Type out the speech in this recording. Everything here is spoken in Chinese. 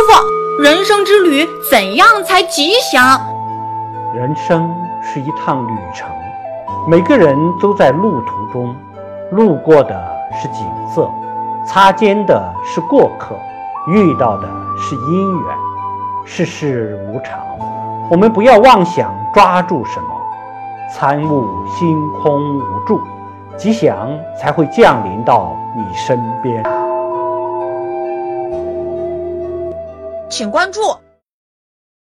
师傅，人生之旅怎样才吉祥？人生是一趟旅程，每个人都在路途中，路过的是景色，擦肩的是过客，遇到的是姻缘。世事无常，我们不要妄想抓住什么，参悟心空无助，吉祥才会降临到你身边。请关注。